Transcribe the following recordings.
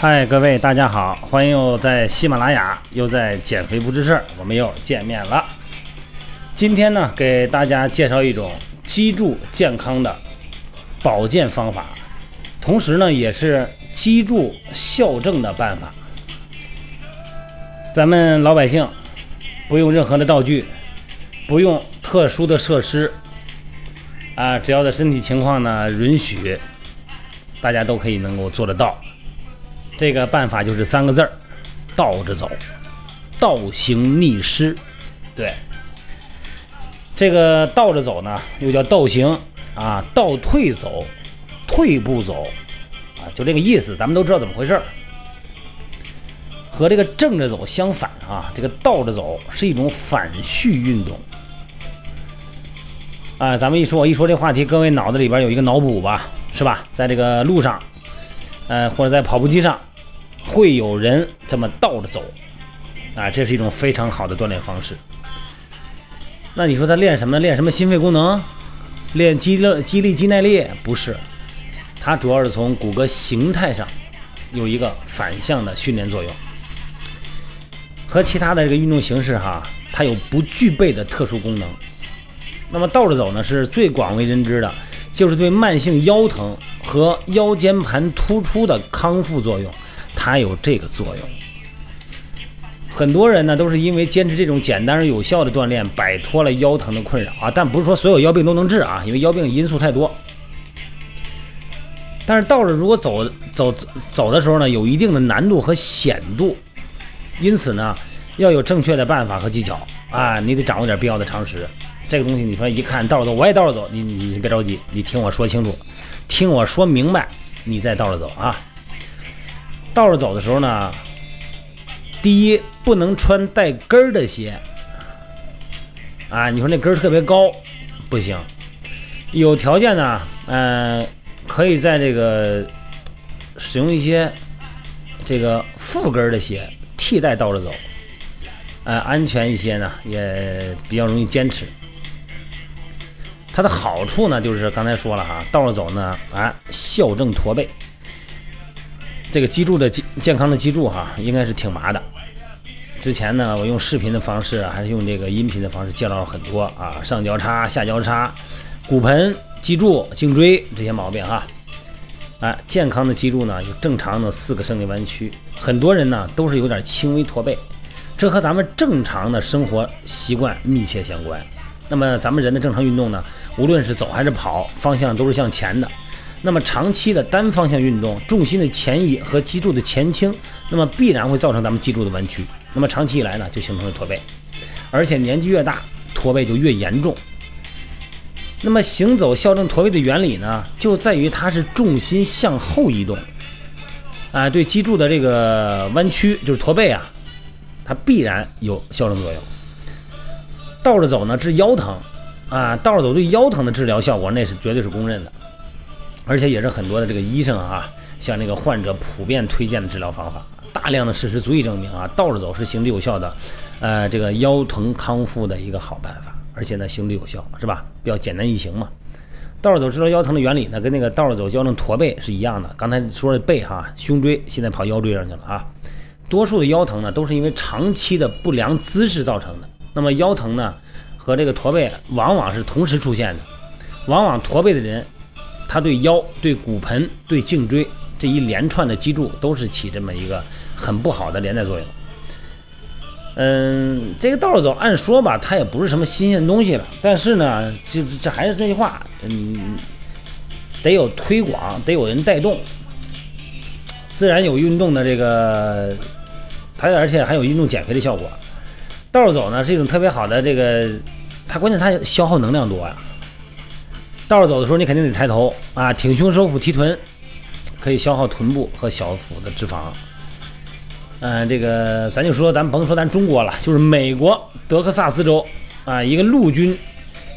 嗨，各位大家好，欢迎又在喜马拉雅，又在减肥不吱事儿，我们又见面了。今天呢，给大家介绍一种脊柱健康的保健方法，同时呢，也是脊柱校正的办法。咱们老百姓不用任何的道具，不用特殊的设施，啊，只要的身体情况呢允许，大家都可以能够做得到。这个办法就是三个字儿：倒着走，倒行逆施。对，这个倒着走呢，又叫倒行啊，倒退走，退步走啊，就这个意思。咱们都知道怎么回事儿。和这个正着走相反啊，这个倒着走是一种反序运动。啊，咱们一说一说这话题，各位脑子里边有一个脑补吧，是吧？在这个路上，呃，或者在跑步机上。会有人这么倒着走，啊，这是一种非常好的锻炼方式。那你说他练什么？练什么心肺功能？练肌力、肌力、肌耐力？不是，它主要是从骨骼形态上有一个反向的训练作用，和其他的这个运动形式哈，它有不具备的特殊功能。那么倒着走呢，是最广为人知的，就是对慢性腰疼和腰间盘突出的康复作用。它有这个作用，很多人呢都是因为坚持这种简单而有效的锻炼，摆脱了腰疼的困扰啊。但不是说所有腰病都能治啊，因为腰病因素太多。但是倒着如果走走走的时候呢，有一定的难度和险度，因此呢要有正确的办法和技巧啊，你得掌握点必要的常识。这个东西你说一看倒着走，我也倒着走，你你你别着急，你听我说清楚，听我说明白，你再倒着走啊。倒着走的时候呢，第一不能穿带跟儿的鞋，啊，你说那跟儿特别高，不行。有条件呢，嗯，可以在这个使用一些这个副跟儿的鞋替代倒着走，呃，安全一些呢，也比较容易坚持。它的好处呢，就是刚才说了哈，倒着走呢，啊，校正驼背。这个脊柱的健健康的脊柱哈，应该是挺麻的。之前呢，我用视频的方式还是用这个音频的方式介绍了很多啊，上交叉、下交叉、骨盆、脊柱、颈椎这些毛病哈。啊，健康的脊柱呢，有正常的四个生理弯曲，很多人呢都是有点轻微驼背，这和咱们正常的生活习惯密切相关。那么咱们人的正常运动呢，无论是走还是跑，方向都是向前的。那么长期的单方向运动，重心的前移和脊柱的前倾，那么必然会造成咱们脊柱的弯曲。那么长期以来呢，就形成了驼背，而且年纪越大，驼背就越严重。那么行走校正驼背的原理呢，就在于它是重心向后移动，啊，对脊柱的这个弯曲，就是驼背啊，它必然有校正作用。倒着走呢治腰疼，啊，倒着走对腰疼的治疗效果那是绝对是公认的。而且也是很多的这个医生啊，向那个患者普遍推荐的治疗方法。大量的事实足以证明啊，倒着走是行之有效的，呃，这个腰疼康复的一个好办法。而且呢，行之有效，是吧？比较简单易行嘛。倒着走治疗腰疼的原理呢，跟那个倒着走矫正驼背是一样的。刚才说的背哈，胸椎现在跑腰椎上去了啊。多数的腰疼呢，都是因为长期的不良姿势造成的。那么腰疼呢，和这个驼背往往是同时出现的，往往驼背的人。它对腰、对骨盆、对颈椎这一连串的脊柱都是起这么一个很不好的连带作用。嗯，这个倒着走，按说吧，它也不是什么新鲜东西了。但是呢，这这还是这句话，嗯，得有推广，得有人带动，自然有运动的这个，它而且还有运动减肥的效果。倒着走呢，是一种特别好的这个，它关键它消耗能量多呀。倒着走的时候，你肯定得抬头啊，挺胸收腹提臀，可以消耗臀部和小腹的脂肪。嗯，这个咱就说，咱甭说咱中国了，就是美国德克萨斯州啊，一个陆军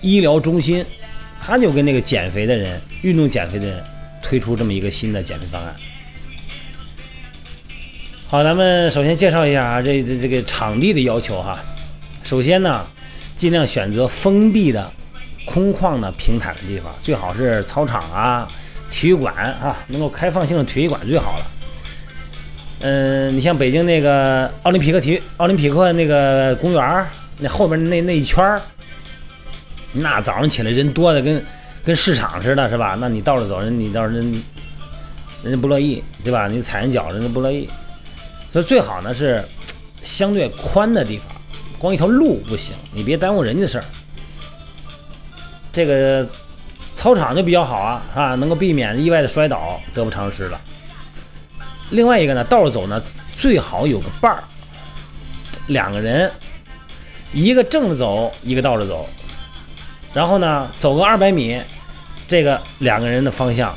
医疗中心，他就跟那个减肥的人、运动减肥的人推出这么一个新的减肥方案。好，咱们首先介绍一下啊，这这这个场地的要求哈。首先呢，尽量选择封闭的。空旷的平坦的地方，最好是操场啊、体育馆啊，能够开放性的体育馆最好了。嗯，你像北京那个奥林匹克体育奥林匹克那个公园，那后边那那一圈儿，那早上起来人多的跟跟市场似的，是吧？那你倒着走，人你倒人人家不乐意，对吧？你踩人脚，人家不乐意。所以最好呢是相对宽的地方，光一条路不行，你别耽误人家的事儿。这个操场就比较好啊，啊，能够避免意外的摔倒，得不偿失了。另外一个呢，倒着走呢，最好有个伴儿，两个人，一个正着走，一个倒着走，然后呢，走个二百米，这个两个人的方向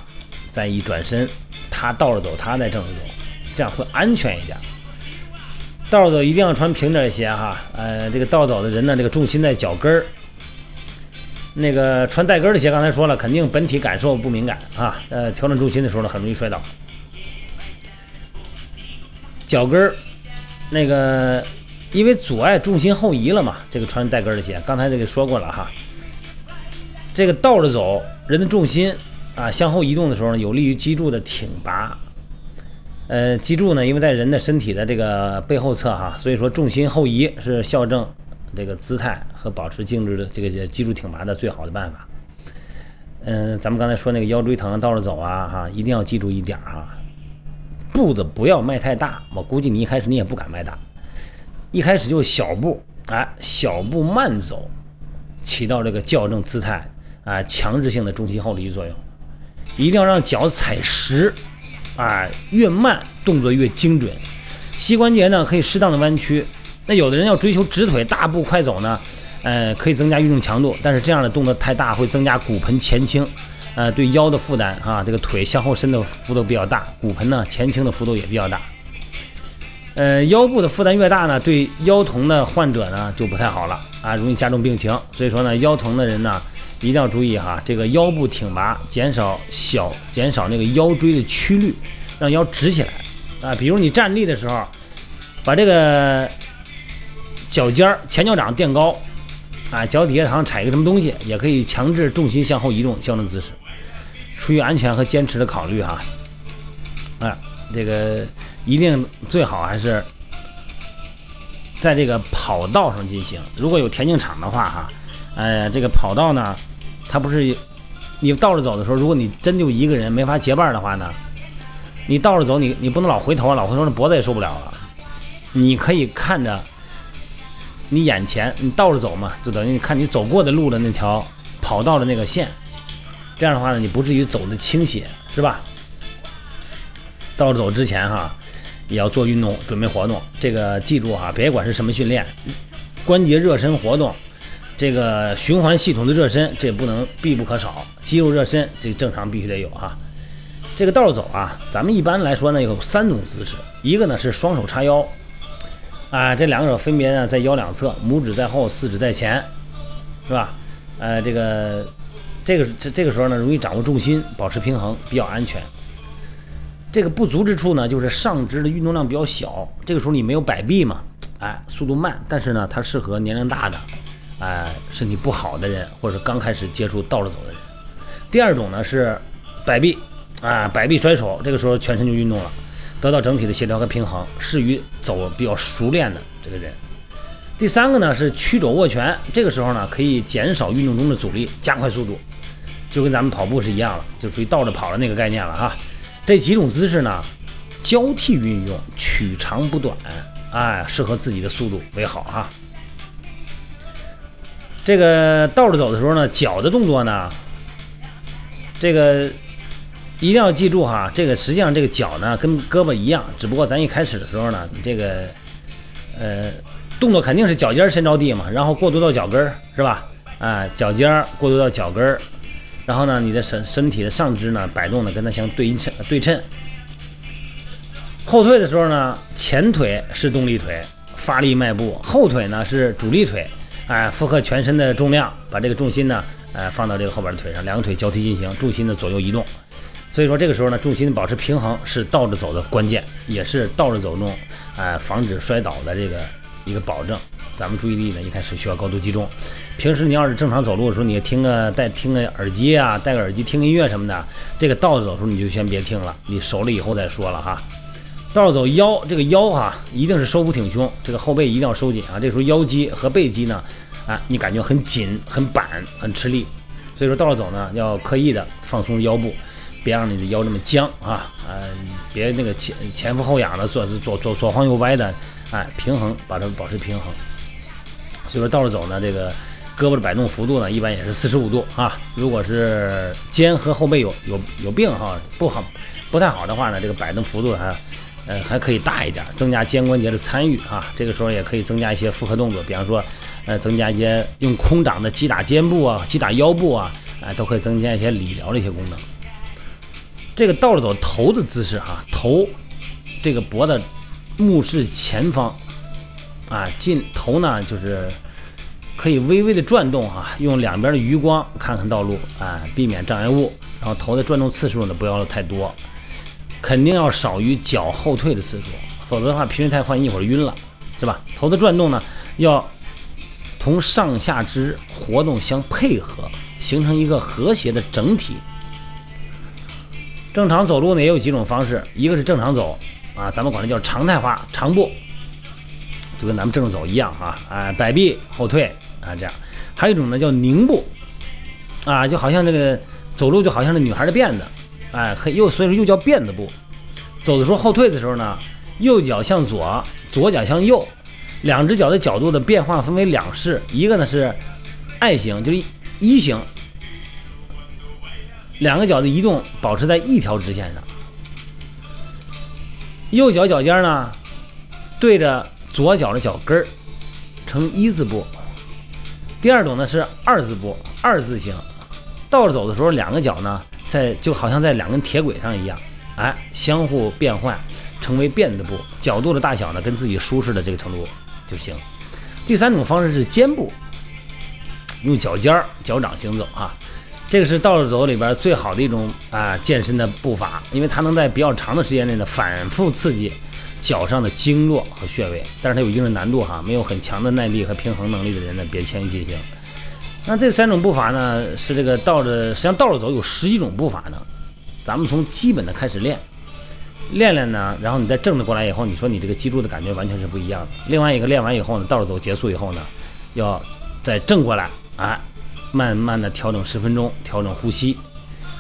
再一转身，他倒着走，他再正着走，这样会安全一点。倒着走一定要穿平底鞋哈，呃，这个倒走的人呢，这个重心在脚跟儿。那个穿带跟的鞋，刚才说了，肯定本体感受不敏感啊，呃，调整重心的时候呢，很容易摔倒。脚跟儿，那个因为阻碍重心后移了嘛，这个穿带跟的鞋，刚才这个说过了哈。这个倒着走，人的重心啊向后移动的时候呢，有利于脊柱的挺拔。呃，脊柱呢，因为在人的身体的这个背后侧哈，所以说重心后移是校正。这个姿态和保持静止的这个脊柱挺拔的最好的办法。嗯，咱们刚才说那个腰椎疼倒着走啊，哈，一定要记住一点哈，步子不要迈太大。我估计你一开始你也不敢迈大，一开始就小步，哎，小步慢走，起到这个校正姿态啊，强制性的重心后移作用。一定要让脚踩实，哎，越慢动作越精准。膝关节呢可以适当的弯曲。那有的人要追求直腿大步快走呢，呃，可以增加运动强度，但是这样的动作太大会增加骨盆前倾，呃，对腰的负担啊，这个腿向后伸的幅度比较大，骨盆呢前倾的幅度也比较大，呃，腰部的负担越大呢，对腰疼的患者呢就不太好了啊，容易加重病情。所以说呢，腰疼的人呢一定要注意哈，这个腰部挺拔，减少小减少那个腰椎的曲率，让腰直起来啊。比如你站立的时候，把这个。脚尖儿、前脚掌垫高，啊，脚底下好像踩一个什么东西，也可以强制重心向后移动，校正姿势。出于安全和坚持的考虑哈，啊，这个一定最好还是在这个跑道上进行。如果有田径场的话哈，哎，这个跑道呢，它不是你倒着走的时候，如果你真就一个人没法结伴的话呢，你倒着走，你你不能老回头啊，老回头那脖子也受不了了。你可以看着。你眼前，你倒着走嘛，就等于你看你走过的路的那条跑道的那个线，这样的话呢，你不至于走的倾斜，是吧？倒着走之前哈，也要做运动准备活动。这个记住哈，别管是什么训练，关节热身活动，这个循环系统的热身，这不能必不可少。肌肉热身，这正常必须得有哈。这个倒着走啊，咱们一般来说呢有三种姿势，一个呢是双手叉腰。啊，这两个手分别呢在腰两侧，拇指在后，四指在前，是吧？呃，这个，这个这这个时候呢，容易掌握重心，保持平衡，比较安全。这个不足之处呢，就是上肢的运动量比较小，这个时候你没有摆臂嘛，哎，速度慢。但是呢，它适合年龄大的，哎，身体不好的人，或者刚开始接触倒着走的人。第二种呢是摆臂，啊，摆臂甩手，这个时候全身就运动了。得到整体的协调和平衡，适于走比较熟练的这个人。第三个呢是曲肘握拳，这个时候呢可以减少运动中的阻力，加快速度，就跟咱们跑步是一样了，就属于倒着跑的那个概念了哈。这几种姿势呢交替运用，取长补短，哎，适合自己的速度为好哈。这个倒着走的时候呢，脚的动作呢，这个。一定要记住哈，这个实际上这个脚呢跟胳膊一样，只不过咱一开始的时候呢，你这个呃动作肯定是脚尖先着地嘛，然后过渡到脚跟儿是吧？啊，脚尖过渡到脚跟儿，然后呢，你的身身体的上肢呢摆动的跟它相对应称对称。后退的时候呢，前腿是动力腿，发力迈步；后腿呢是主力腿，哎，负荷全身的重量，把这个重心呢，哎，放到这个后边的腿上，两个腿交替进行，重心的左右移动。所以说这个时候呢，重心保持平衡是倒着走的关键，也是倒着走中，哎，防止摔倒的这个一个保证。咱们注意力呢，一开始需要高度集中。平时你要是正常走路的时候，你听个戴听个耳机啊，戴个耳机听音乐什么的，这个倒着走的时候你就先别听了，你熟了以后再说了哈。倒着走腰，这个腰哈一定是收腹挺胸，这个后背一定要收紧啊。这时候腰肌和背肌呢，啊，你感觉很紧、很板、很吃力。所以说倒着走呢，要刻意的放松腰部，别让你的腰那么僵啊，呃，别那个前前俯后仰的，左左左左晃右歪的，哎，平衡，把它保持平衡。所以说倒着走呢，这个胳膊的摆动幅度呢，一般也是四十五度啊。如果是肩和后背有有有病哈，不好不太好的话呢，这个摆动幅度还呃还可以大一点，增加肩关节的参与啊。这个时候也可以增加一些复合动作，比方说。呃，增加一些用空掌的击打肩部啊，击打腰部啊，哎，都可以增加一些理疗的一些功能。这个倒着走头的姿势哈，头这个脖子目视前方啊，进头呢就是可以微微的转动哈，用两边的余光看看道路啊，避免障碍物。然后头的转动次数呢不要太多，肯定要少于脚后退的次数，否则的话频率太快，一会儿晕了，是吧？头的转动呢要。同上下肢活动相配合，形成一个和谐的整体。正常走路呢也有几种方式，一个是正常走啊，咱们管它叫常态化长步，就跟咱们正着走一样啊，哎，摆臂后退啊这样。还有一种呢叫拧步啊，就好像这个走路就好像是女孩的辫子，哎，又所以说又叫辫子步。走的时候后退的时候呢，右脚向左，左脚向右。两只脚的角度的变化分为两式，一个呢是爱型，就是一型，两个脚的移动保持在一条直线上，右脚脚尖呢对着左脚的脚跟儿，成一字步。第二种呢是二字步，二字形，倒着走的时候，两个脚呢在就好像在两根铁轨上一样，哎，相互变换，成为辫子步，角度的大小呢跟自己舒适的这个程度。就行。第三种方式是肩部，用脚尖儿、脚掌行走啊，这个是倒着走里边最好的一种啊健身的步伐，因为它能在比较长的时间内呢反复刺激脚上的经络和穴位，但是它有一定的难度哈，没有很强的耐力和平衡能力的人呢别轻易进行。那这三种步伐呢是这个倒着，实际上倒着走有十几种步伐呢，咱们从基本的开始练。练练呢，然后你再正着过来以后，你说你这个脊柱的感觉完全是不一样的。另外一个练完以后呢，倒着走结束以后呢，要再正过来，啊，慢慢的调整十分钟，调整呼吸，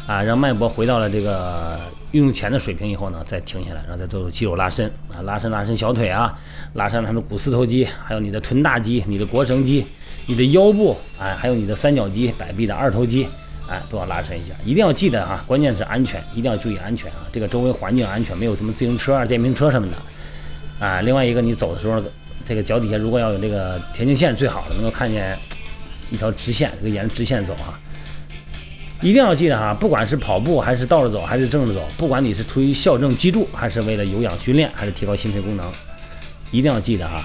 啊，让脉搏回到了这个运动前的水平以后呢，再停下来，然后再做肌肉拉伸啊，拉伸拉伸小腿啊，拉伸它的股四头肌，还有你的臀大肌、你的腘绳肌、你的腰部，哎，还有你的三角肌、摆臂的二头肌。哎，都要拉伸一下，一定要记得啊！关键是安全，一定要注意安全啊！这个周围环境安全，没有什么自行车啊、电瓶车什么的啊。另外一个，你走的时候，这个脚底下如果要有这个田径线，最好的能够看见一条直线，这个沿着直线走啊。一定要记得哈，不管是跑步还是倒着走还是正着走，不管你是出于校正脊柱，还是为了有氧训练，还是提高心肺功能，一定要记得哈，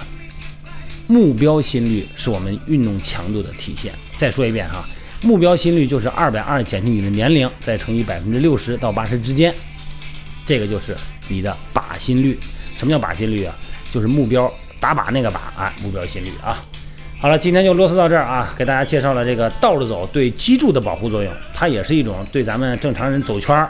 目标心率是我们运动强度的体现。再说一遍哈。目标心率就是二百二减去你的年龄，再乘以百分之六十到八十之间，这个就是你的靶心率。什么叫靶心率啊？就是目标打靶那个靶啊，目标心率啊。好了，今天就啰嗦到这儿啊，给大家介绍了这个倒着走对脊柱的保护作用，它也是一种对咱们正常人走圈儿，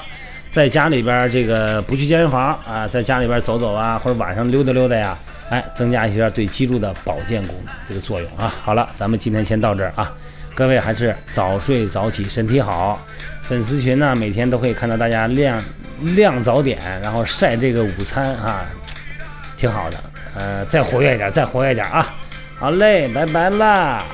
在家里边这个不去健身房啊，在家里边走走啊，或者晚上溜达溜达呀，哎，增加一些对脊柱的保健功能这个作用啊。好了，咱们今天先到这儿啊。各位还是早睡早起，身体好。粉丝群呢，每天都可以看到大家亮亮早点，然后晒这个午餐啊，挺好的。呃，再活跃一点，再活跃一点啊！好嘞，拜拜啦。